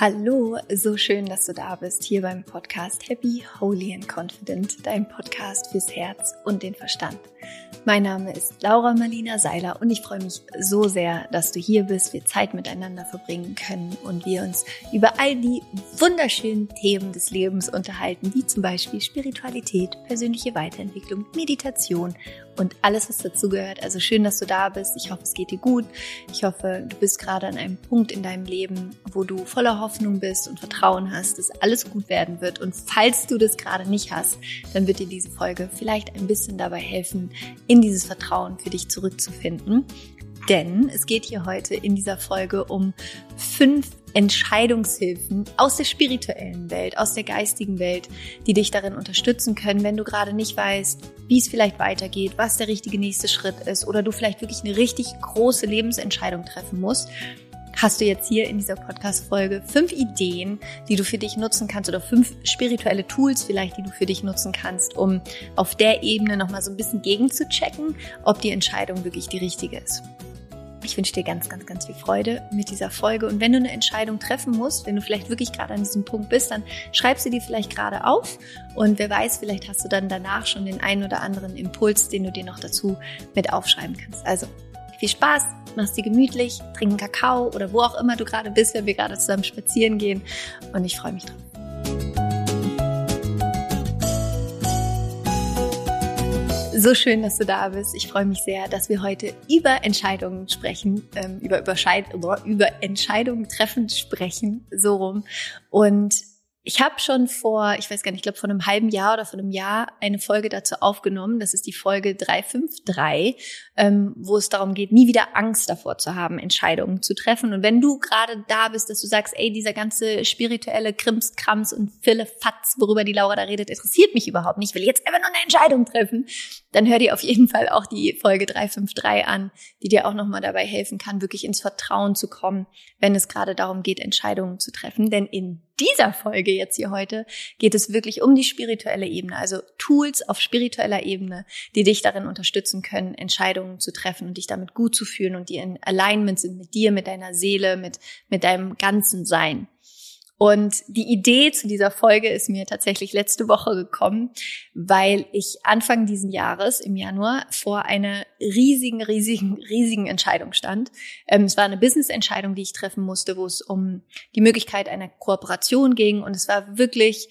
Hallo, so schön, dass du da bist, hier beim Podcast Happy, Holy and Confident, dein Podcast fürs Herz und den Verstand. Mein Name ist Laura Marlina Seiler und ich freue mich so sehr, dass du hier bist, wir Zeit miteinander verbringen können und wir uns über all die wunderschönen Themen des Lebens unterhalten, wie zum Beispiel Spiritualität, persönliche Weiterentwicklung, Meditation und alles, was dazugehört. Also schön, dass du da bist. Ich hoffe, es geht dir gut. Ich hoffe, du bist gerade an einem Punkt in deinem Leben, wo du voller Hoffnung bist und Vertrauen hast, dass alles gut werden wird. Und falls du das gerade nicht hast, dann wird dir diese Folge vielleicht ein bisschen dabei helfen, in dieses Vertrauen für dich zurückzufinden. Denn es geht hier heute in dieser Folge um fünf Entscheidungshilfen aus der spirituellen Welt, aus der geistigen Welt, die dich darin unterstützen können, wenn du gerade nicht weißt, wie es vielleicht weitergeht, was der richtige nächste Schritt ist oder du vielleicht wirklich eine richtig große Lebensentscheidung treffen musst hast du jetzt hier in dieser Podcast-Folge fünf Ideen, die du für dich nutzen kannst oder fünf spirituelle Tools vielleicht, die du für dich nutzen kannst, um auf der Ebene nochmal so ein bisschen gegenzuchecken, ob die Entscheidung wirklich die richtige ist. Ich wünsche dir ganz, ganz, ganz viel Freude mit dieser Folge. Und wenn du eine Entscheidung treffen musst, wenn du vielleicht wirklich gerade an diesem Punkt bist, dann schreib sie dir vielleicht gerade auf. Und wer weiß, vielleicht hast du dann danach schon den einen oder anderen Impuls, den du dir noch dazu mit aufschreiben kannst. Also viel Spaß, mach's dir gemütlich, trink einen Kakao oder wo auch immer du gerade bist, wenn wir gerade zusammen spazieren gehen. Und ich freue mich drauf. So schön, dass du da bist. Ich freue mich sehr, dass wir heute über Entscheidungen sprechen, ähm, über, Überscheid über Entscheidungen treffen sprechen, so rum. Und ich habe schon vor, ich weiß gar nicht, ich glaube vor einem halben Jahr oder vor einem Jahr eine Folge dazu aufgenommen. Das ist die Folge 353, ähm, wo es darum geht, nie wieder Angst davor zu haben, Entscheidungen zu treffen. Und wenn du gerade da bist, dass du sagst, ey, dieser ganze spirituelle Krimskrams und Fillefatz, worüber die Laura da redet, interessiert mich überhaupt nicht. Ich will jetzt einfach nur eine Entscheidung treffen. Dann hör dir auf jeden Fall auch die Folge 353 an, die dir auch nochmal dabei helfen kann, wirklich ins Vertrauen zu kommen, wenn es gerade darum geht, Entscheidungen zu treffen. Denn in dieser Folge jetzt hier heute geht es wirklich um die spirituelle Ebene, also Tools auf spiritueller Ebene, die dich darin unterstützen können, Entscheidungen zu treffen und dich damit gut zu fühlen und die in Alignment sind mit dir, mit deiner Seele, mit, mit deinem ganzen Sein. Und die Idee zu dieser Folge ist mir tatsächlich letzte Woche gekommen, weil ich Anfang diesen Jahres im Januar vor einer riesigen, riesigen, riesigen Entscheidung stand. Ähm, es war eine Business-Entscheidung, die ich treffen musste, wo es um die Möglichkeit einer Kooperation ging. Und es war wirklich,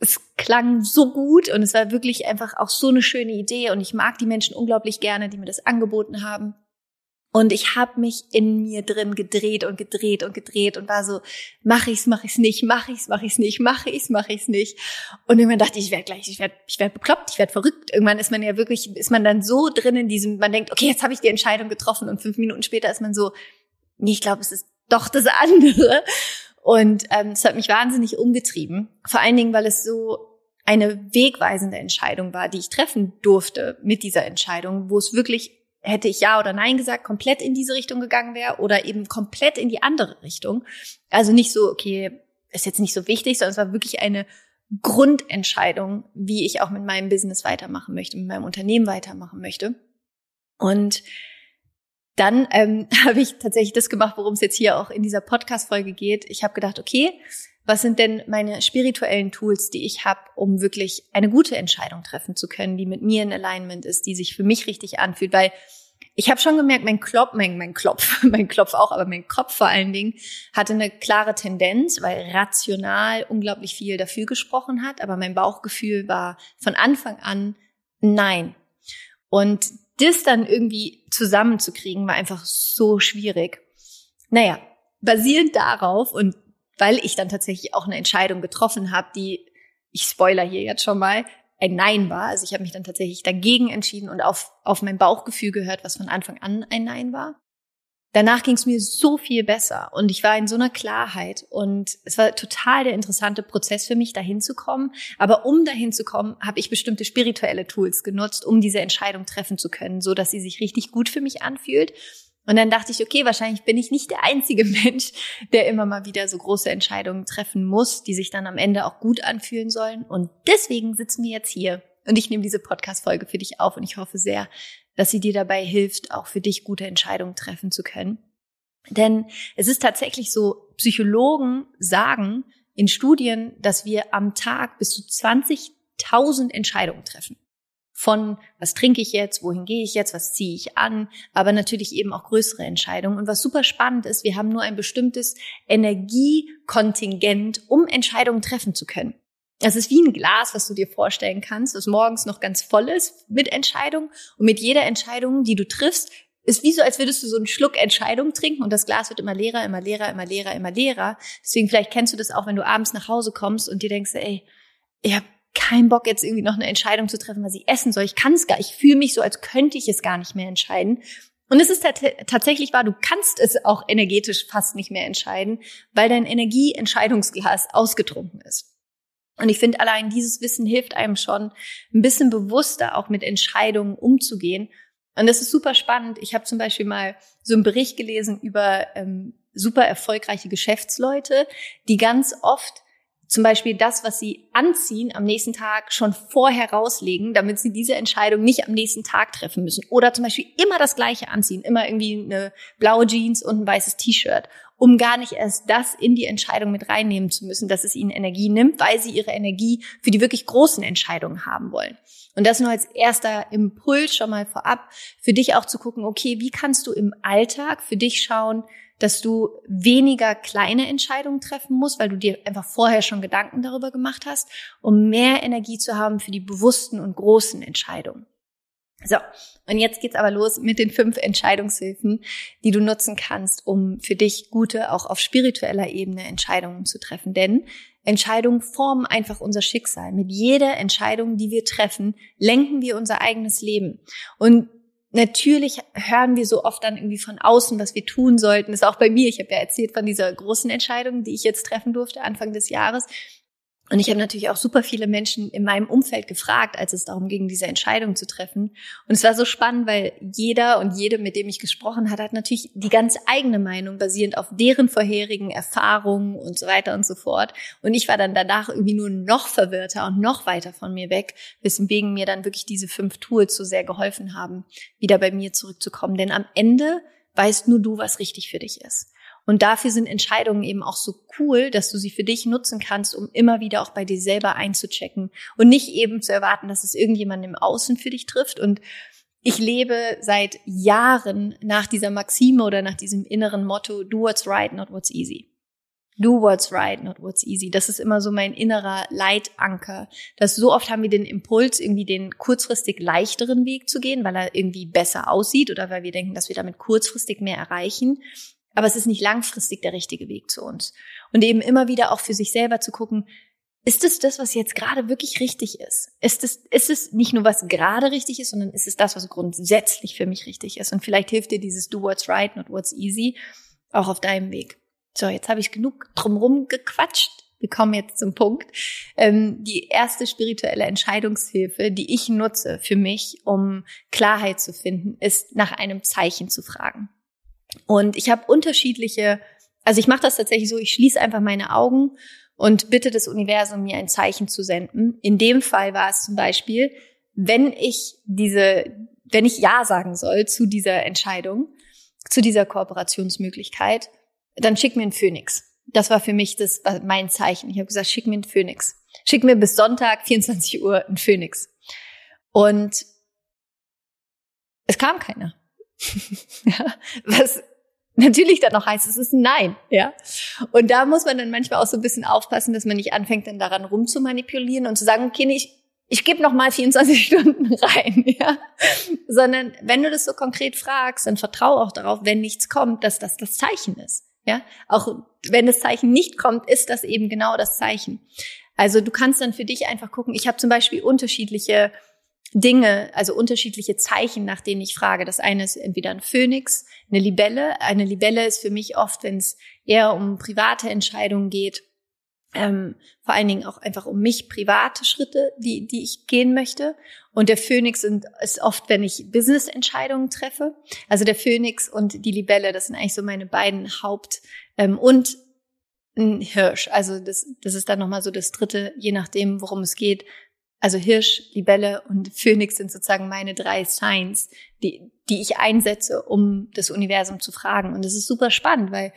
es klang so gut und es war wirklich einfach auch so eine schöne Idee. Und ich mag die Menschen unglaublich gerne, die mir das angeboten haben. Und ich habe mich in mir drin gedreht und gedreht und gedreht und war so, mach ich's, mach ich's nicht, mach ich's, mach ich's nicht, mach ich's, mach ich's nicht. Und irgendwann dachte ich, ich werde gleich, ich werde ich werd bekloppt, ich werde verrückt. Irgendwann ist man ja wirklich, ist man dann so drin in diesem, man denkt, okay, jetzt habe ich die Entscheidung getroffen und fünf Minuten später ist man so, nee, ich glaube, es ist doch das andere. Und ähm, es hat mich wahnsinnig umgetrieben. Vor allen Dingen, weil es so eine wegweisende Entscheidung war, die ich treffen durfte mit dieser Entscheidung, wo es wirklich hätte ich ja oder nein gesagt, komplett in diese Richtung gegangen wäre oder eben komplett in die andere Richtung. Also nicht so, okay, ist jetzt nicht so wichtig, sondern es war wirklich eine Grundentscheidung, wie ich auch mit meinem Business weitermachen möchte, mit meinem Unternehmen weitermachen möchte. Und dann ähm, habe ich tatsächlich das gemacht, worum es jetzt hier auch in dieser Podcast-Folge geht. Ich habe gedacht, okay, was sind denn meine spirituellen Tools, die ich habe, um wirklich eine gute Entscheidung treffen zu können, die mit mir in Alignment ist, die sich für mich richtig anfühlt? Weil ich habe schon gemerkt, mein Klopf, mein, mein Klopf, mein Klopf auch, aber mein Kopf vor allen Dingen hatte eine klare Tendenz, weil rational unglaublich viel dafür gesprochen hat, aber mein Bauchgefühl war von Anfang an nein. Und das dann irgendwie zusammenzukriegen, war einfach so schwierig. Naja, basierend darauf und weil ich dann tatsächlich auch eine Entscheidung getroffen habe, die, ich spoiler hier jetzt schon mal, ein Nein war. Also ich habe mich dann tatsächlich dagegen entschieden und auf, auf mein Bauchgefühl gehört, was von Anfang an ein Nein war. Danach ging es mir so viel besser und ich war in so einer Klarheit und es war total der interessante Prozess für mich, dahin zu kommen. Aber um dahin zu kommen, habe ich bestimmte spirituelle Tools genutzt, um diese Entscheidung treffen zu können, so dass sie sich richtig gut für mich anfühlt und dann dachte ich, okay, wahrscheinlich bin ich nicht der einzige Mensch, der immer mal wieder so große Entscheidungen treffen muss, die sich dann am Ende auch gut anfühlen sollen. Und deswegen sitzen wir jetzt hier. Und ich nehme diese Podcast-Folge für dich auf und ich hoffe sehr, dass sie dir dabei hilft, auch für dich gute Entscheidungen treffen zu können. Denn es ist tatsächlich so, Psychologen sagen in Studien, dass wir am Tag bis zu 20.000 Entscheidungen treffen. Von was trinke ich jetzt, wohin gehe ich jetzt, was ziehe ich an, aber natürlich eben auch größere Entscheidungen. Und was super spannend ist, wir haben nur ein bestimmtes Energiekontingent, um Entscheidungen treffen zu können. Das ist wie ein Glas, was du dir vorstellen kannst, das morgens noch ganz voll ist mit Entscheidungen. Und mit jeder Entscheidung, die du triffst, ist wie so, als würdest du so einen Schluck Entscheidung trinken und das Glas wird immer leerer, immer leerer, immer leerer, immer leerer. Deswegen vielleicht kennst du das auch, wenn du abends nach Hause kommst und dir denkst, ey, ich habe keinen Bock jetzt irgendwie noch eine Entscheidung zu treffen, was ich essen soll. Ich kann es gar, ich fühle mich so, als könnte ich es gar nicht mehr entscheiden. Und es ist tatsächlich wahr, du kannst es auch energetisch fast nicht mehr entscheiden, weil dein Energieentscheidungsglas ausgetrunken ist. Und ich finde, allein dieses Wissen hilft einem schon, ein bisschen bewusster auch mit Entscheidungen umzugehen und das ist super spannend. Ich habe zum Beispiel mal so einen Bericht gelesen über ähm, super erfolgreiche Geschäftsleute, die ganz oft zum Beispiel das, was sie anziehen, am nächsten Tag schon vorher rauslegen, damit sie diese Entscheidung nicht am nächsten Tag treffen müssen. Oder zum Beispiel immer das Gleiche anziehen, immer irgendwie eine blaue Jeans und ein weißes T-Shirt, um gar nicht erst das in die Entscheidung mit reinnehmen zu müssen, dass es ihnen Energie nimmt, weil sie ihre Energie für die wirklich großen Entscheidungen haben wollen. Und das nur als erster Impuls schon mal vorab, für dich auch zu gucken, okay, wie kannst du im Alltag für dich schauen, dass du weniger kleine Entscheidungen treffen musst, weil du dir einfach vorher schon Gedanken darüber gemacht hast, um mehr Energie zu haben für die bewussten und großen Entscheidungen. So, und jetzt geht's aber los mit den fünf Entscheidungshilfen, die du nutzen kannst, um für dich gute, auch auf spiritueller Ebene Entscheidungen zu treffen. Denn Entscheidungen formen einfach unser Schicksal. Mit jeder Entscheidung, die wir treffen, lenken wir unser eigenes Leben. Und natürlich hören wir so oft dann irgendwie von außen, was wir tun sollten. Das ist auch bei mir. Ich habe ja erzählt von dieser großen Entscheidung, die ich jetzt treffen durfte Anfang des Jahres. Und ich habe natürlich auch super viele Menschen in meinem Umfeld gefragt, als es darum ging, diese Entscheidung zu treffen. Und es war so spannend, weil jeder und jede, mit dem ich gesprochen hat, hat natürlich die ganz eigene Meinung basierend auf deren vorherigen Erfahrungen und so weiter und so fort. Und ich war dann danach irgendwie nur noch verwirrter und noch weiter von mir weg, weswegen mir dann wirklich diese fünf Tools so sehr geholfen haben, wieder bei mir zurückzukommen. Denn am Ende weißt nur du, was richtig für dich ist. Und dafür sind Entscheidungen eben auch so cool, dass du sie für dich nutzen kannst, um immer wieder auch bei dir selber einzuchecken und nicht eben zu erwarten, dass es irgendjemand im Außen für dich trifft. Und ich lebe seit Jahren nach dieser Maxime oder nach diesem inneren Motto, do what's right, not what's easy. Do what's right, not what's easy. Das ist immer so mein innerer Leitanker. Dass so oft haben wir den Impuls, irgendwie den kurzfristig leichteren Weg zu gehen, weil er irgendwie besser aussieht oder weil wir denken, dass wir damit kurzfristig mehr erreichen aber es ist nicht langfristig der richtige Weg zu uns. Und eben immer wieder auch für sich selber zu gucken, ist es das, was jetzt gerade wirklich richtig ist? Ist es, ist es nicht nur, was gerade richtig ist, sondern ist es das, was grundsätzlich für mich richtig ist? Und vielleicht hilft dir dieses Do what's right, not what's easy auch auf deinem Weg. So, jetzt habe ich genug drumherum gequatscht. Wir kommen jetzt zum Punkt. Ähm, die erste spirituelle Entscheidungshilfe, die ich nutze für mich, um Klarheit zu finden, ist nach einem Zeichen zu fragen. Und ich habe unterschiedliche, also ich mache das tatsächlich so, ich schließe einfach meine Augen und bitte das Universum mir ein Zeichen zu senden. In dem Fall war es zum Beispiel, wenn ich diese, wenn ich Ja sagen soll zu dieser Entscheidung, zu dieser Kooperationsmöglichkeit, dann schick mir einen Phönix. Das war für mich das mein Zeichen. Ich habe gesagt, schick mir einen Phönix. Schick mir bis Sonntag 24 Uhr einen Phönix. Und es kam keiner. was natürlich dann noch heißt, es ist ein Nein, ja. Und da muss man dann manchmal auch so ein bisschen aufpassen, dass man nicht anfängt, dann daran rumzumanipulieren und zu sagen, okay, ich, ich gebe noch mal 24 Stunden rein, ja. Sondern wenn du das so konkret fragst, dann vertrau auch darauf, wenn nichts kommt, dass das das Zeichen ist, ja. Auch wenn das Zeichen nicht kommt, ist das eben genau das Zeichen. Also du kannst dann für dich einfach gucken. Ich habe zum Beispiel unterschiedliche Dinge, also unterschiedliche Zeichen, nach denen ich frage. Das eine ist entweder ein Phönix, eine Libelle. Eine Libelle ist für mich oft, wenn es eher um private Entscheidungen geht, ähm, vor allen Dingen auch einfach um mich private Schritte, die, die ich gehen möchte. Und der Phönix sind, ist oft, wenn ich Business-Entscheidungen treffe. Also der Phönix und die Libelle, das sind eigentlich so meine beiden Haupt- ähm, und ein Hirsch. Also das, das ist dann nochmal so das dritte, je nachdem, worum es geht, Also Hirsch, Libelle und Phönix sind sozusagen meine drei Signs, die, die ich einsetze, um das Universum zu fragen. Und das ist super spannend, weil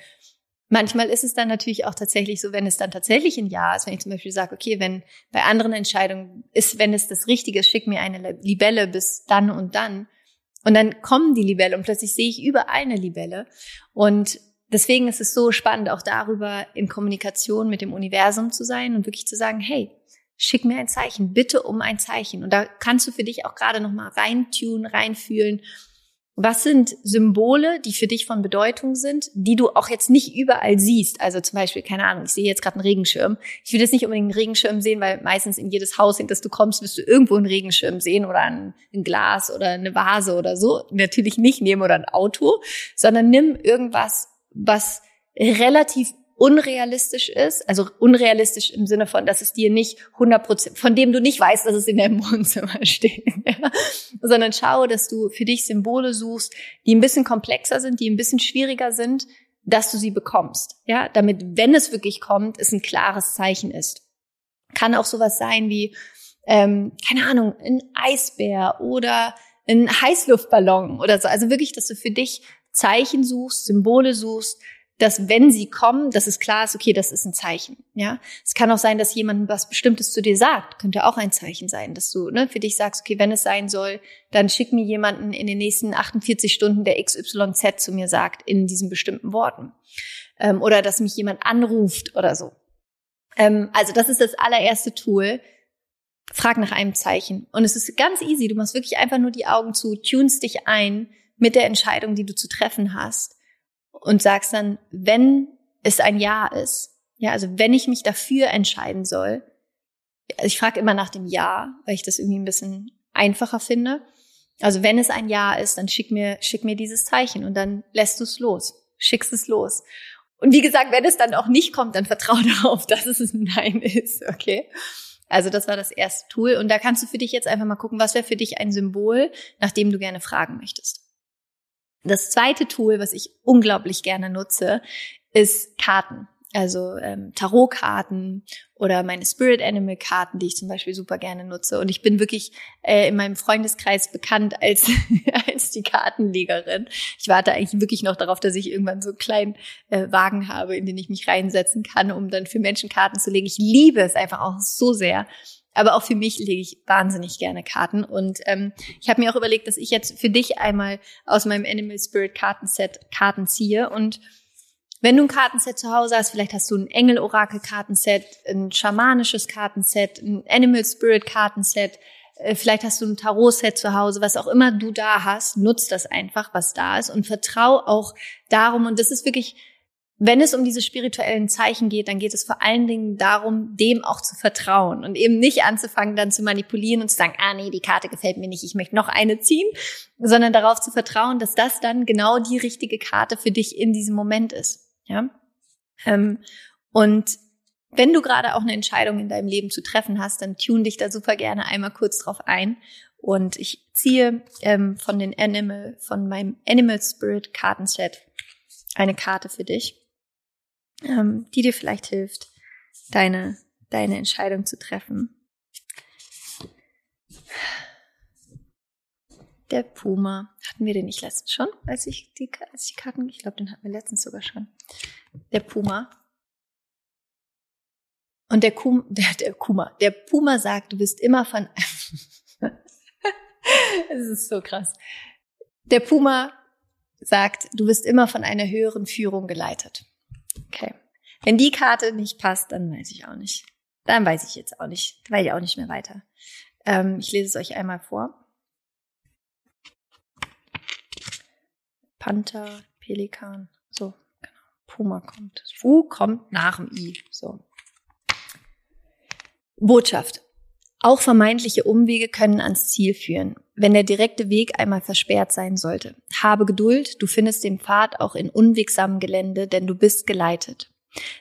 manchmal ist es dann natürlich auch tatsächlich so, wenn es dann tatsächlich ein Ja ist, wenn ich zum Beispiel sage, okay, wenn bei anderen Entscheidungen ist, wenn es das Richtige ist, schick mir eine Libelle bis dann und dann. Und dann kommen die Libelle und plötzlich sehe ich überall eine Libelle. Und deswegen ist es so spannend, auch darüber in Kommunikation mit dem Universum zu sein und wirklich zu sagen, hey, schick mir ein Zeichen, bitte um ein Zeichen. Und da kannst du für dich auch gerade nochmal reintun, reinfühlen. Was sind Symbole, die für dich von Bedeutung sind, die du auch jetzt nicht überall siehst? Also zum Beispiel, keine Ahnung, ich sehe jetzt gerade einen Regenschirm. Ich will jetzt nicht unbedingt einen Regenschirm sehen, weil meistens in jedes Haus, in das du kommst, wirst du irgendwo einen Regenschirm sehen oder ein, ein Glas oder eine Vase oder so. Natürlich nicht nehmen oder ein Auto, sondern nimm irgendwas, was relativ unrealistisch ist, also unrealistisch im Sinne von, dass es dir nicht 100 Prozent, von dem du nicht weißt, dass es in deinem Wohnzimmer steht, ja? sondern schau, dass du für dich Symbole suchst, die ein bisschen komplexer sind, die ein bisschen schwieriger sind, dass du sie bekommst, ja, damit, wenn es wirklich kommt, es ein klares Zeichen ist. Kann auch sowas sein wie, ähm, keine Ahnung, ein Eisbär oder ein Heißluftballon oder so. Also wirklich, dass du für dich Zeichen suchst, Symbole suchst, dass wenn sie kommen, dass es klar ist, okay, das ist ein Zeichen. Ja, es kann auch sein, dass jemand was Bestimmtes zu dir sagt, könnte auch ein Zeichen sein, dass du ne, für dich sagst, okay, wenn es sein soll, dann schick mir jemanden in den nächsten 48 Stunden, der XYZ zu mir sagt in diesen bestimmten Worten, ähm, oder dass mich jemand anruft oder so. Ähm, also das ist das allererste Tool. Frag nach einem Zeichen und es ist ganz easy. Du machst wirklich einfach nur die Augen zu, tunst dich ein mit der Entscheidung, die du zu treffen hast und sagst dann, wenn es ein Ja ist, ja, also wenn ich mich dafür entscheiden soll, also ich frage immer nach dem Ja, weil ich das irgendwie ein bisschen einfacher finde. Also wenn es ein Ja ist, dann schick mir, schick mir dieses Zeichen und dann lässt du es los, schickst es los. Und wie gesagt, wenn es dann auch nicht kommt, dann vertraue darauf, dass es ein Nein ist, okay? Also das war das erste Tool und da kannst du für dich jetzt einfach mal gucken, was wäre für dich ein Symbol, nach dem du gerne fragen möchtest. Das zweite Tool, was ich unglaublich gerne nutze, ist Karten. Also ähm, Tarotkarten oder meine Spirit Animal Karten, die ich zum Beispiel super gerne nutze. Und ich bin wirklich äh, in meinem Freundeskreis bekannt als als die Kartenlegerin. Ich warte eigentlich wirklich noch darauf, dass ich irgendwann so einen kleinen äh, Wagen habe, in den ich mich reinsetzen kann, um dann für Menschen Karten zu legen. Ich liebe es einfach auch so sehr. Aber auch für mich lege ich wahnsinnig gerne Karten. Und ähm, ich habe mir auch überlegt, dass ich jetzt für dich einmal aus meinem Animal Spirit Kartenset Karten ziehe. Und wenn du ein Kartenset zu Hause hast, vielleicht hast du ein Engel-Orakel-Kartenset, ein schamanisches Kartenset, ein Animal Spirit Kartenset, äh, vielleicht hast du ein Tarot-Set zu Hause, was auch immer du da hast, nutzt das einfach, was da ist und vertrau auch darum. Und das ist wirklich wenn es um diese spirituellen Zeichen geht, dann geht es vor allen Dingen darum, dem auch zu vertrauen und eben nicht anzufangen, dann zu manipulieren und zu sagen, ah nee, die Karte gefällt mir nicht, ich möchte noch eine ziehen, sondern darauf zu vertrauen, dass das dann genau die richtige Karte für dich in diesem Moment ist. Ja. Ähm, und wenn du gerade auch eine Entscheidung in deinem Leben zu treffen hast, dann tune dich da super gerne einmal kurz drauf ein. Und ich ziehe ähm, von den Animal, von meinem Animal Spirit Kartenset eine Karte für dich ähm, die dir vielleicht hilft, deine, deine Entscheidung zu treffen. Der Puma. Hatten wir den nicht letztens schon, als ich die, als die Karten, ich glaube, den hatten wir letztens sogar schon. Der Puma. Und der, Kum, der, der Kuma, der Puma sagt, du bist immer von, es ist so krass. Der Puma sagt, du bist immer von einer höheren Führung geleitet. Okay. Wenn die Karte nicht passt, dann weiß ich auch nicht. Dann weiß ich jetzt auch nicht, weiß ich auch nicht mehr weiter. Ähm, ich lese es euch einmal vor. Panther, Pelikan, so, genau. Puma kommt. Fu kommt nach dem I, so. Botschaft. Auch vermeintliche Umwege können ans Ziel führen, wenn der direkte Weg einmal versperrt sein sollte. Habe Geduld, du findest den Pfad auch in unwegsamem Gelände, denn du bist geleitet.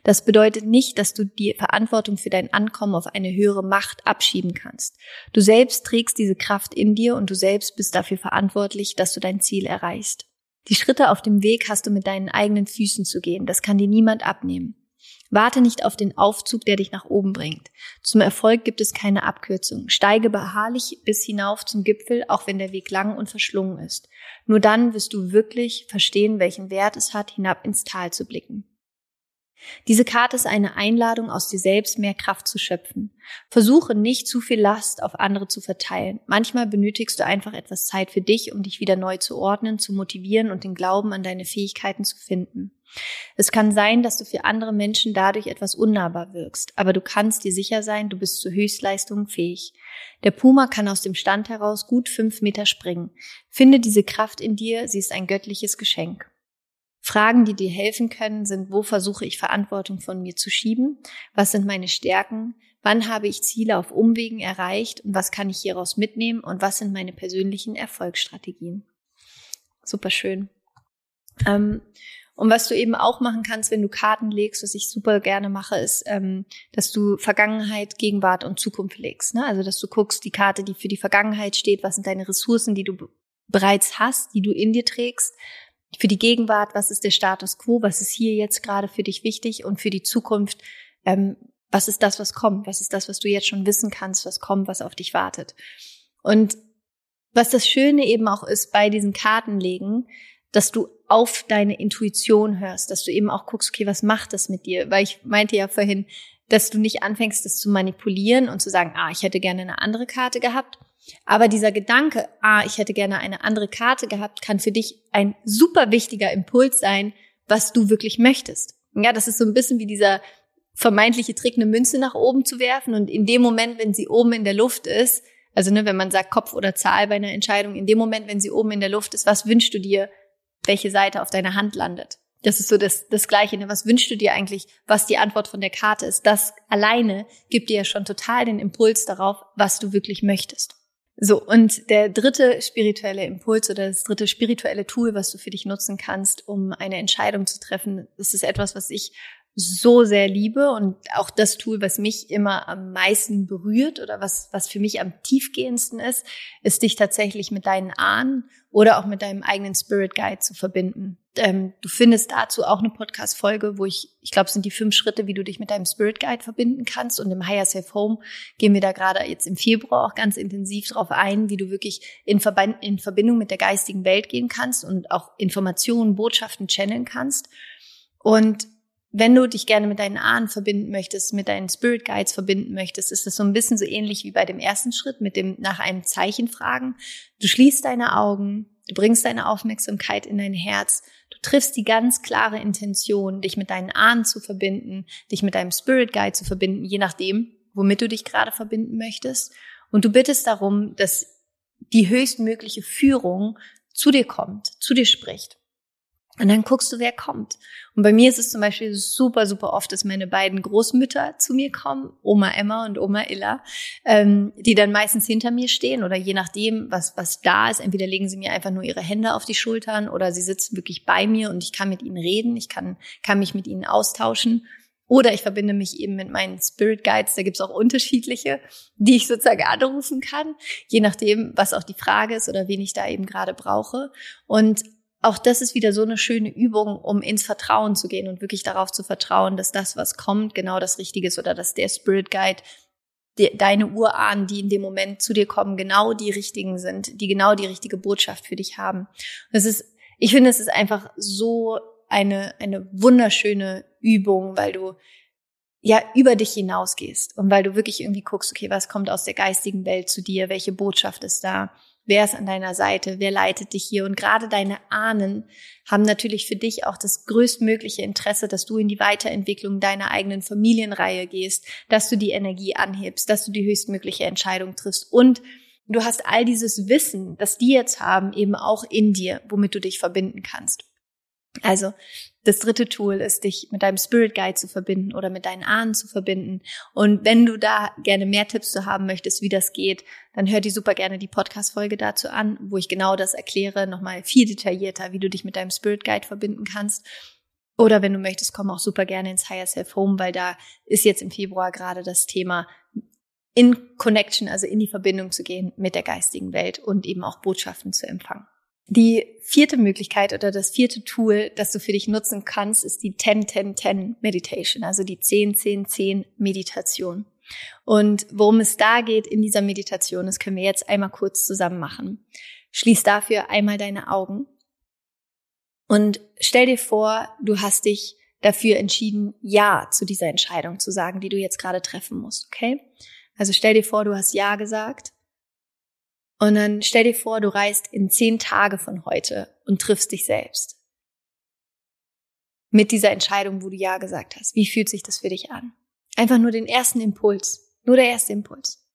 Das bedeutet nicht, dass du die Verantwortung für dein Ankommen auf eine höhere Macht abschieben kannst. Du selbst trägst diese Kraft in dir und du selbst bist dafür verantwortlich, dass du dein Ziel erreichst. Die Schritte auf dem Weg hast du mit deinen eigenen Füßen zu gehen, das kann dir niemand abnehmen. Warte nicht auf den Aufzug, der dich nach oben bringt. Zum Erfolg gibt es keine Abkürzung. Steige beharrlich bis hinauf zum Gipfel, auch wenn der Weg lang und verschlungen ist. Nur dann wirst du wirklich verstehen, welchen Wert es hat, hinab ins Tal zu blicken. Diese Karte ist eine Einladung, aus dir selbst mehr Kraft zu schöpfen. Versuche nicht zu viel Last auf andere zu verteilen. Manchmal benötigst du einfach etwas Zeit für dich, um dich wieder neu zu ordnen, zu motivieren und den Glauben an deine Fähigkeiten zu finden. Es kann sein, dass du für andere Menschen dadurch etwas unnahbar wirkst, aber du kannst dir sicher sein, du bist zur Höchstleistung fähig. Der Puma kann aus dem Stand heraus gut fünf Meter springen. Finde diese Kraft in dir, sie ist ein göttliches Geschenk. Fragen, die dir helfen können, sind, wo versuche ich Verantwortung von mir zu schieben? Was sind meine Stärken? Wann habe ich Ziele auf Umwegen erreicht? Und was kann ich hieraus mitnehmen? Und was sind meine persönlichen Erfolgsstrategien? Super schön. Ähm, und was du eben auch machen kannst, wenn du Karten legst, was ich super gerne mache, ist, ähm, dass du Vergangenheit, Gegenwart und Zukunft legst. Ne? Also, dass du guckst, die Karte, die für die Vergangenheit steht, was sind deine Ressourcen, die du bereits hast, die du in dir trägst für die Gegenwart, was ist der Status quo, was ist hier jetzt gerade für dich wichtig und für die Zukunft, ähm, was ist das, was kommt, was ist das, was du jetzt schon wissen kannst, was kommt, was auf dich wartet. Und was das Schöne eben auch ist bei diesen Kartenlegen, dass du auf deine Intuition hörst, dass du eben auch guckst, okay, was macht das mit dir? Weil ich meinte ja vorhin, dass du nicht anfängst, das zu manipulieren und zu sagen, ah, ich hätte gerne eine andere Karte gehabt, aber dieser Gedanke, ah, ich hätte gerne eine andere Karte gehabt, kann für dich ein super wichtiger Impuls sein, was du wirklich möchtest. Ja, das ist so ein bisschen wie dieser vermeintliche Trick, eine Münze nach oben zu werfen und in dem Moment, wenn sie oben in der Luft ist, also ne, wenn man sagt Kopf oder Zahl bei einer Entscheidung, in dem Moment, wenn sie oben in der Luft ist, was wünschst du dir, welche Seite auf deiner Hand landet? Das ist so das, das Gleiche. Ne? Was wünschst du dir eigentlich, was die Antwort von der Karte ist? Das alleine gibt dir ja schon total den Impuls darauf, was du wirklich möchtest. So, und der dritte spirituelle Impuls oder das dritte spirituelle Tool, was du für dich nutzen kannst, um eine Entscheidung zu treffen, das ist etwas, was ich so sehr liebe und auch das Tool, was mich immer am meisten berührt oder was, was für mich am tiefgehendsten ist, ist dich tatsächlich mit deinen Ahnen oder auch mit deinem eigenen Spirit Guide zu verbinden. Ähm, du findest dazu auch eine Podcast-Folge, wo ich, ich glaube, sind die fünf Schritte, wie du dich mit deinem Spirit Guide verbinden kannst. Und im Higher Safe Home gehen wir da gerade jetzt im Februar auch ganz intensiv drauf ein, wie du wirklich in, Verband, in Verbindung mit der geistigen Welt gehen kannst und auch Informationen, Botschaften channeln kannst. Und wenn du dich gerne mit deinen Ahnen verbinden möchtest, mit deinen Spirit Guides verbinden möchtest, ist das so ein bisschen so ähnlich wie bei dem ersten Schritt mit dem nach einem Zeichen fragen. Du schließt deine Augen, du bringst deine Aufmerksamkeit in dein Herz, du triffst die ganz klare Intention, dich mit deinen Ahnen zu verbinden, dich mit deinem Spirit Guide zu verbinden, je nachdem, womit du dich gerade verbinden möchtest. Und du bittest darum, dass die höchstmögliche Führung zu dir kommt, zu dir spricht. Und dann guckst du, wer kommt. Und bei mir ist es zum Beispiel super, super oft, dass meine beiden Großmütter zu mir kommen, Oma Emma und Oma Illa, ähm, die dann meistens hinter mir stehen oder je nachdem, was, was da ist. Entweder legen sie mir einfach nur ihre Hände auf die Schultern oder sie sitzen wirklich bei mir und ich kann mit ihnen reden, ich kann, kann mich mit ihnen austauschen. Oder ich verbinde mich eben mit meinen Spirit Guides, da gibt's auch unterschiedliche, die ich sozusagen anrufen kann, je nachdem, was auch die Frage ist oder wen ich da eben gerade brauche. Und auch das ist wieder so eine schöne Übung, um ins Vertrauen zu gehen und wirklich darauf zu vertrauen, dass das, was kommt, genau das Richtige ist oder dass der Spirit Guide die, deine Urahnen, die in dem Moment zu dir kommen, genau die richtigen sind, die genau die richtige Botschaft für dich haben. Das ist, ich finde, es ist einfach so eine, eine wunderschöne Übung, weil du ja über dich hinausgehst und weil du wirklich irgendwie guckst, okay, was kommt aus der geistigen Welt zu dir, welche Botschaft ist da Wer ist an deiner Seite? Wer leitet dich hier? Und gerade deine Ahnen haben natürlich für dich auch das größtmögliche Interesse, dass du in die Weiterentwicklung deiner eigenen Familienreihe gehst, dass du die Energie anhebst, dass du die höchstmögliche Entscheidung triffst und du hast all dieses Wissen, das die jetzt haben, eben auch in dir, womit du dich verbinden kannst. Also das dritte Tool ist, dich mit deinem Spirit Guide zu verbinden oder mit deinen Ahnen zu verbinden. Und wenn du da gerne mehr Tipps zu haben möchtest, wie das geht, dann hör dir super gerne die Podcast-Folge dazu an, wo ich genau das erkläre, nochmal viel detaillierter, wie du dich mit deinem Spirit Guide verbinden kannst. Oder wenn du möchtest, komm auch super gerne ins Higher Self Home, weil da ist jetzt im Februar gerade das Thema in Connection, also in die Verbindung zu gehen mit der geistigen Welt und eben auch Botschaften zu empfangen. Die vierte Möglichkeit oder das vierte Tool, das du für dich nutzen kannst, ist die 10-10-10 Meditation, also die 10-10-10 Meditation. Und worum es da geht in dieser Meditation, das können wir jetzt einmal kurz zusammen machen. Schließ dafür einmal deine Augen und stell dir vor, du hast dich dafür entschieden, Ja zu dieser Entscheidung zu sagen, die du jetzt gerade treffen musst, okay? Also stell dir vor, du hast Ja gesagt und dann stell dir vor, du reist in zehn Tage von heute und triffst dich selbst. Mit dieser Entscheidung, wo du Ja gesagt hast. Wie fühlt sich das für dich an? Einfach nur den ersten Impuls. Nur der erste Impuls.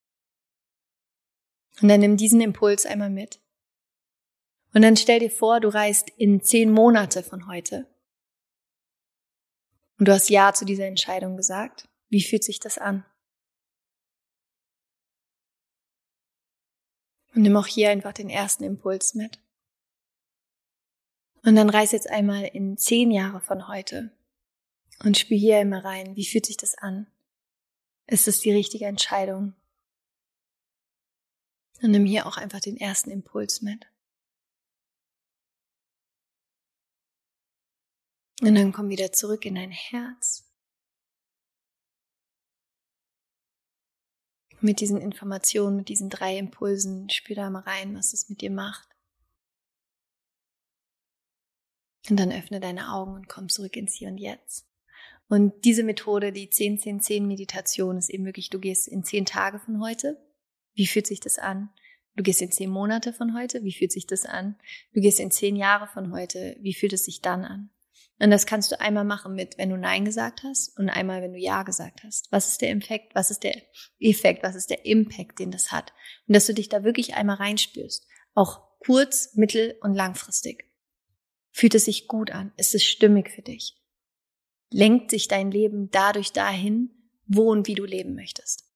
Und dann nimm diesen Impuls einmal mit. Und dann stell dir vor, du reist in zehn Monate von heute. Und du hast Ja zu dieser Entscheidung gesagt. Wie fühlt sich das an? Und nimm auch hier einfach den ersten Impuls mit. Und dann reiß jetzt einmal in zehn Jahre von heute und spür hier einmal rein. Wie fühlt sich das an? Ist es die richtige Entscheidung? Und nimm hier auch einfach den ersten Impuls mit. Und dann komm wieder zurück in dein Herz. Mit diesen Informationen, mit diesen drei Impulsen, spür da mal rein, was es mit dir macht. Und dann öffne deine Augen und komm zurück ins Hier und Jetzt. Und diese Methode, die 10-10-10 Meditation, ist eben wirklich, du gehst in zehn Tage von heute. Wie fühlt sich das an? Du gehst in zehn Monate von heute. Wie fühlt sich das an? Du gehst in zehn Jahre von heute. Wie fühlt es sich dann an? Und das kannst du einmal machen mit, wenn du Nein gesagt hast und einmal, wenn du Ja gesagt hast. Was ist der Effekt? Was ist der Effekt? Was ist der Impact, den das hat? Und dass du dich da wirklich einmal reinspürst. Auch kurz, mittel und langfristig. Fühlt es sich gut an? Ist es stimmig für dich? Lenkt sich dein Leben dadurch dahin, wo und wie du leben möchtest?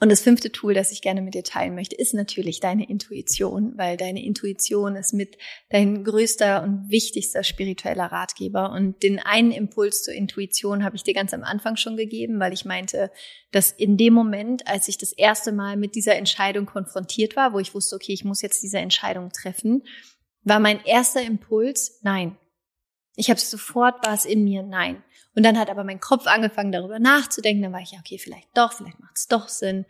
Und das fünfte Tool, das ich gerne mit dir teilen möchte, ist natürlich deine Intuition, weil deine Intuition ist mit dein größter und wichtigster spiritueller Ratgeber. Und den einen Impuls zur Intuition habe ich dir ganz am Anfang schon gegeben, weil ich meinte, dass in dem Moment, als ich das erste Mal mit dieser Entscheidung konfrontiert war, wo ich wusste, okay, ich muss jetzt diese Entscheidung treffen, war mein erster Impuls, nein. Ich habe sofort, war es in mir, nein. Und dann hat aber mein Kopf angefangen, darüber nachzudenken. Dann war ich ja, okay, vielleicht doch, vielleicht macht es doch Sinn.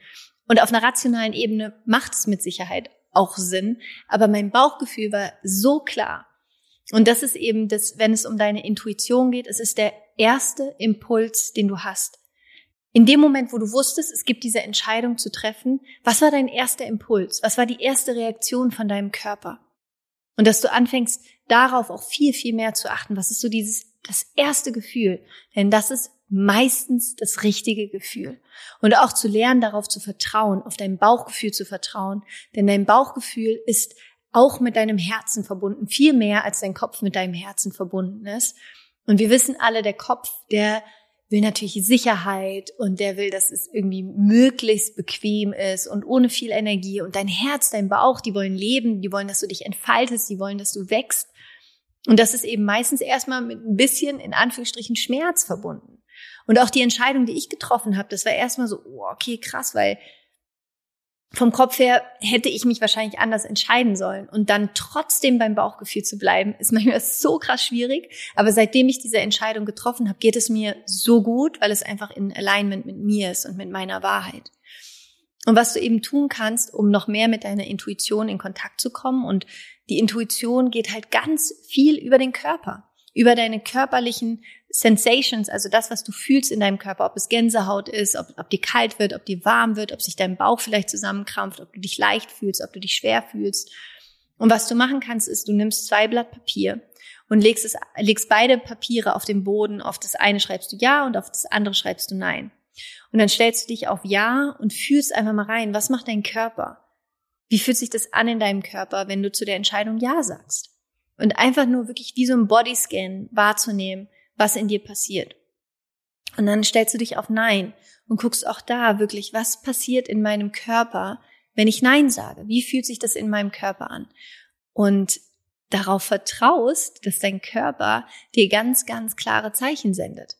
Und auf einer rationalen Ebene macht es mit Sicherheit auch Sinn. Aber mein Bauchgefühl war so klar. Und das ist eben das, wenn es um deine Intuition geht, es ist der erste Impuls, den du hast. In dem Moment, wo du wusstest, es gibt diese Entscheidung zu treffen, was war dein erster Impuls? Was war die erste Reaktion von deinem Körper? Und dass du anfängst, darauf auch viel, viel mehr zu achten. Was ist so dieses das erste Gefühl, denn das ist meistens das richtige Gefühl. Und auch zu lernen, darauf zu vertrauen, auf dein Bauchgefühl zu vertrauen, denn dein Bauchgefühl ist auch mit deinem Herzen verbunden, viel mehr als dein Kopf mit deinem Herzen verbunden ist. Und wir wissen alle, der Kopf, der will natürlich Sicherheit und der will, dass es irgendwie möglichst bequem ist und ohne viel Energie. Und dein Herz, dein Bauch, die wollen leben, die wollen, dass du dich entfaltest, die wollen, dass du wächst. Und das ist eben meistens erstmal mit ein bisschen, in Anführungsstrichen, Schmerz verbunden. Und auch die Entscheidung, die ich getroffen habe, das war erstmal so, oh, okay, krass, weil vom Kopf her hätte ich mich wahrscheinlich anders entscheiden sollen. Und dann trotzdem beim Bauchgefühl zu bleiben, ist manchmal so krass schwierig. Aber seitdem ich diese Entscheidung getroffen habe, geht es mir so gut, weil es einfach in Alignment mit mir ist und mit meiner Wahrheit. Und was du eben tun kannst, um noch mehr mit deiner Intuition in Kontakt zu kommen und die Intuition geht halt ganz viel über den Körper, über deine körperlichen Sensations, also das, was du fühlst in deinem Körper, ob es Gänsehaut ist, ob, ob dir kalt wird, ob dir warm wird, ob sich dein Bauch vielleicht zusammenkrampft, ob du dich leicht fühlst, ob du dich schwer fühlst. Und was du machen kannst, ist, du nimmst zwei Blatt Papier und legst, es, legst beide Papiere auf den Boden. Auf das eine schreibst du Ja und auf das andere schreibst du Nein. Und dann stellst du dich auf Ja und fühlst einfach mal rein, was macht dein Körper? Wie fühlt sich das an in deinem Körper, wenn du zu der Entscheidung Ja sagst? Und einfach nur wirklich wie so ein Bodyscan wahrzunehmen, was in dir passiert. Und dann stellst du dich auf Nein und guckst auch da wirklich, was passiert in meinem Körper, wenn ich Nein sage? Wie fühlt sich das in meinem Körper an? Und darauf vertraust, dass dein Körper dir ganz, ganz klare Zeichen sendet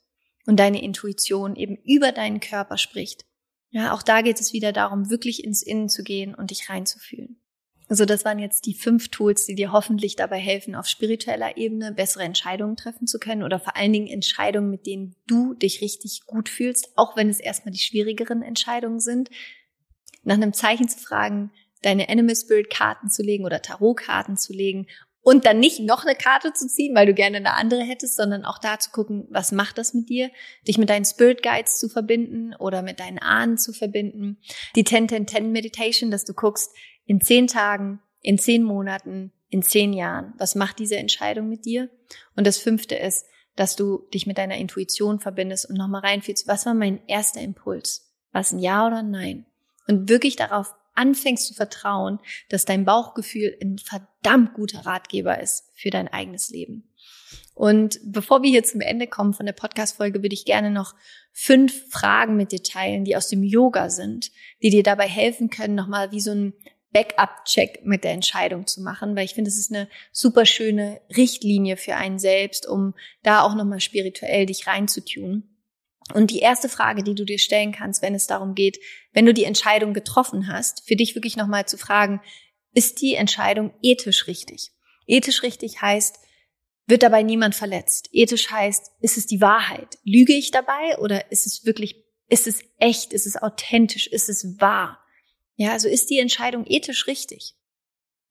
und deine Intuition eben über deinen Körper spricht. Ja, auch da geht es wieder darum, wirklich ins Innen zu gehen und dich reinzufühlen. Also das waren jetzt die fünf Tools, die dir hoffentlich dabei helfen, auf spiritueller Ebene bessere Entscheidungen treffen zu können oder vor allen Dingen Entscheidungen, mit denen du dich richtig gut fühlst, auch wenn es erstmal die schwierigeren Entscheidungen sind. Nach einem Zeichen zu fragen, deine Animal Spirit Karten zu legen oder Tarotkarten zu legen und dann nicht noch eine Karte zu ziehen, weil du gerne eine andere hättest, sondern auch da zu gucken, was macht das mit dir, dich mit deinen Spirit Guides zu verbinden oder mit deinen Ahnen zu verbinden. Die 10-10-10 Meditation, dass du guckst, in zehn Tagen, in zehn Monaten, in zehn Jahren, was macht diese Entscheidung mit dir? Und das fünfte ist, dass du dich mit deiner Intuition verbindest und nochmal reinfühlst, was war mein erster Impuls? Was ein Ja oder ein Nein? Und wirklich darauf anfängst zu vertrauen, dass dein Bauchgefühl ein verdammt guter Ratgeber ist für dein eigenes Leben. Und bevor wir hier zum Ende kommen von der Podcast-Folge, würde ich gerne noch fünf Fragen mit dir teilen, die aus dem Yoga sind, die dir dabei helfen können, nochmal wie so ein Backup-Check mit der Entscheidung zu machen, weil ich finde, es ist eine super schöne Richtlinie für einen selbst, um da auch nochmal spirituell dich reinzutun. Und die erste Frage, die du dir stellen kannst, wenn es darum geht, wenn du die Entscheidung getroffen hast, für dich wirklich nochmal zu fragen, ist die Entscheidung ethisch richtig? Ethisch richtig heißt, wird dabei niemand verletzt? Ethisch heißt, ist es die Wahrheit? Lüge ich dabei oder ist es wirklich, ist es echt? Ist es authentisch? Ist es wahr? Ja, also ist die Entscheidung ethisch richtig?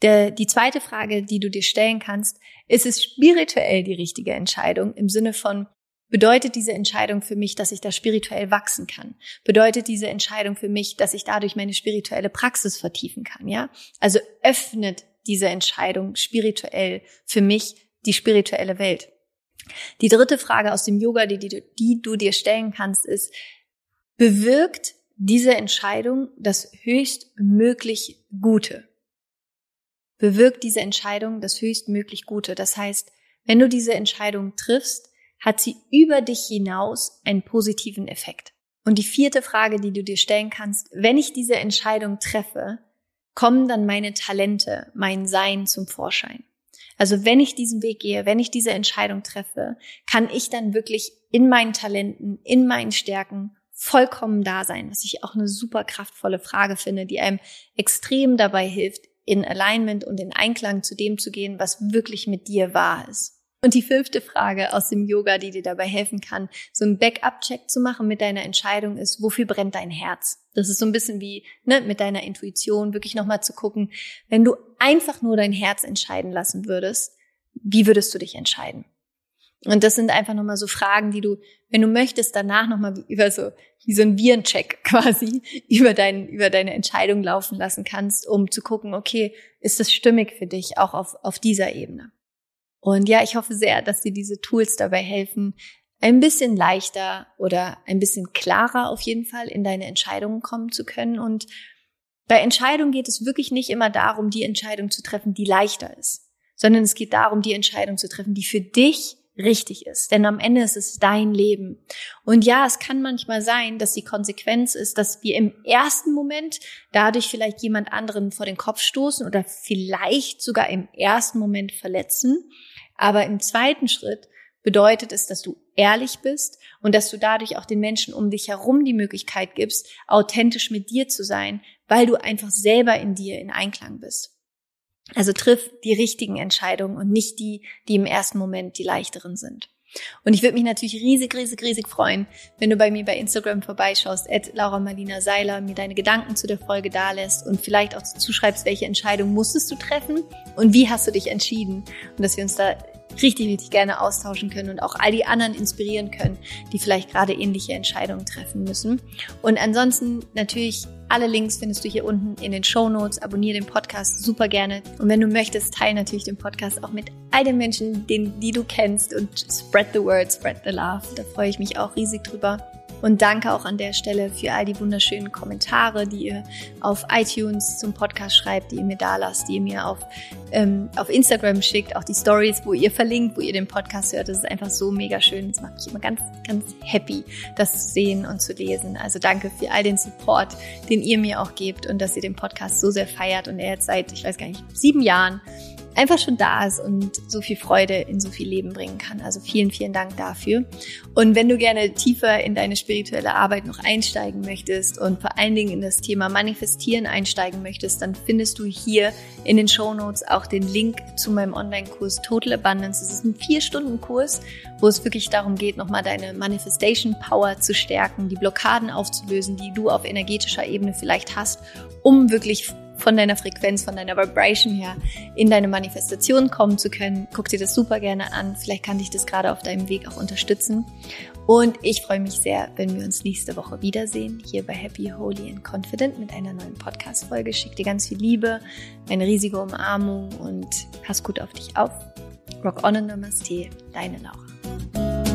Der, die zweite Frage, die du dir stellen kannst, ist es spirituell die richtige Entscheidung im Sinne von, Bedeutet diese Entscheidung für mich, dass ich da spirituell wachsen kann? Bedeutet diese Entscheidung für mich, dass ich dadurch meine spirituelle Praxis vertiefen kann, ja? Also öffnet diese Entscheidung spirituell für mich die spirituelle Welt. Die dritte Frage aus dem Yoga, die, die, die du dir stellen kannst, ist, bewirkt diese Entscheidung das höchstmöglich Gute? Bewirkt diese Entscheidung das höchstmöglich Gute? Das heißt, wenn du diese Entscheidung triffst, hat sie über dich hinaus einen positiven Effekt. Und die vierte Frage, die du dir stellen kannst, wenn ich diese Entscheidung treffe, kommen dann meine Talente, mein Sein zum Vorschein. Also wenn ich diesen Weg gehe, wenn ich diese Entscheidung treffe, kann ich dann wirklich in meinen Talenten, in meinen Stärken vollkommen da sein, was ich auch eine super kraftvolle Frage finde, die einem extrem dabei hilft, in Alignment und in Einklang zu dem zu gehen, was wirklich mit dir wahr ist. Und die fünfte Frage aus dem Yoga, die dir dabei helfen kann, so einen Backup-Check zu machen mit deiner Entscheidung ist, wofür brennt dein Herz? Das ist so ein bisschen wie ne, mit deiner Intuition, wirklich nochmal zu gucken, wenn du einfach nur dein Herz entscheiden lassen würdest, wie würdest du dich entscheiden? Und das sind einfach nochmal so Fragen, die du, wenn du möchtest, danach nochmal über so, wie so ein Virencheck quasi über, dein, über deine Entscheidung laufen lassen kannst, um zu gucken, okay, ist das stimmig für dich auch auf, auf dieser Ebene? Und ja, ich hoffe sehr, dass dir diese Tools dabei helfen, ein bisschen leichter oder ein bisschen klarer auf jeden Fall in deine Entscheidungen kommen zu können. Und bei Entscheidungen geht es wirklich nicht immer darum, die Entscheidung zu treffen, die leichter ist, sondern es geht darum, die Entscheidung zu treffen, die für dich richtig ist. Denn am Ende ist es dein Leben. Und ja, es kann manchmal sein, dass die Konsequenz ist, dass wir im ersten Moment dadurch vielleicht jemand anderen vor den Kopf stoßen oder vielleicht sogar im ersten Moment verletzen. Aber im zweiten Schritt bedeutet es, dass du ehrlich bist und dass du dadurch auch den Menschen um dich herum die Möglichkeit gibst, authentisch mit dir zu sein, weil du einfach selber in dir in Einklang bist. Also triff die richtigen Entscheidungen und nicht die, die im ersten Moment die leichteren sind. Und ich würde mich natürlich riesig, riesig, riesig freuen, wenn du bei mir bei Instagram vorbeischaust, at Laura Marlina Seiler, mir deine Gedanken zu der Folge dalässt und vielleicht auch zuschreibst, welche Entscheidung musstest du treffen und wie hast du dich entschieden. Und dass wir uns da richtig, richtig gerne austauschen können und auch all die anderen inspirieren können, die vielleicht gerade ähnliche Entscheidungen treffen müssen. Und ansonsten natürlich alle Links findest du hier unten in den Show Notes. Abonniere den Podcast super gerne. Und wenn du möchtest, teile natürlich den Podcast auch mit all den Menschen, den, die du kennst und spread the word, spread the love. Da freue ich mich auch riesig drüber. Und danke auch an der Stelle für all die wunderschönen Kommentare, die ihr auf iTunes zum Podcast schreibt, die ihr mir da lasst, die ihr mir auf, ähm, auf Instagram schickt, auch die Stories, wo ihr verlinkt, wo ihr den Podcast hört. Das ist einfach so mega schön. Das macht mich immer ganz, ganz happy, das zu sehen und zu lesen. Also danke für all den Support, den ihr mir auch gebt und dass ihr den Podcast so sehr feiert und er jetzt seit, ich weiß gar nicht, sieben Jahren einfach schon da ist und so viel Freude in so viel Leben bringen kann. Also vielen, vielen Dank dafür. Und wenn du gerne tiefer in deine spirituelle Arbeit noch einsteigen möchtest und vor allen Dingen in das Thema Manifestieren einsteigen möchtest, dann findest du hier in den Show Notes auch den Link zu meinem Online-Kurs Total Abundance. Das ist ein vier Stunden Kurs, wo es wirklich darum geht, nochmal deine Manifestation Power zu stärken, die Blockaden aufzulösen, die du auf energetischer Ebene vielleicht hast, um wirklich von deiner Frequenz, von deiner Vibration her in deine Manifestation kommen zu können. Guck dir das super gerne an. Vielleicht kann dich das gerade auf deinem Weg auch unterstützen. Und ich freue mich sehr, wenn wir uns nächste Woche wiedersehen, hier bei Happy, Holy and Confident mit einer neuen Podcast-Folge. Schick dir ganz viel Liebe, eine riesige Umarmung und pass gut auf dich auf. Rock on and Namaste, deine Laura.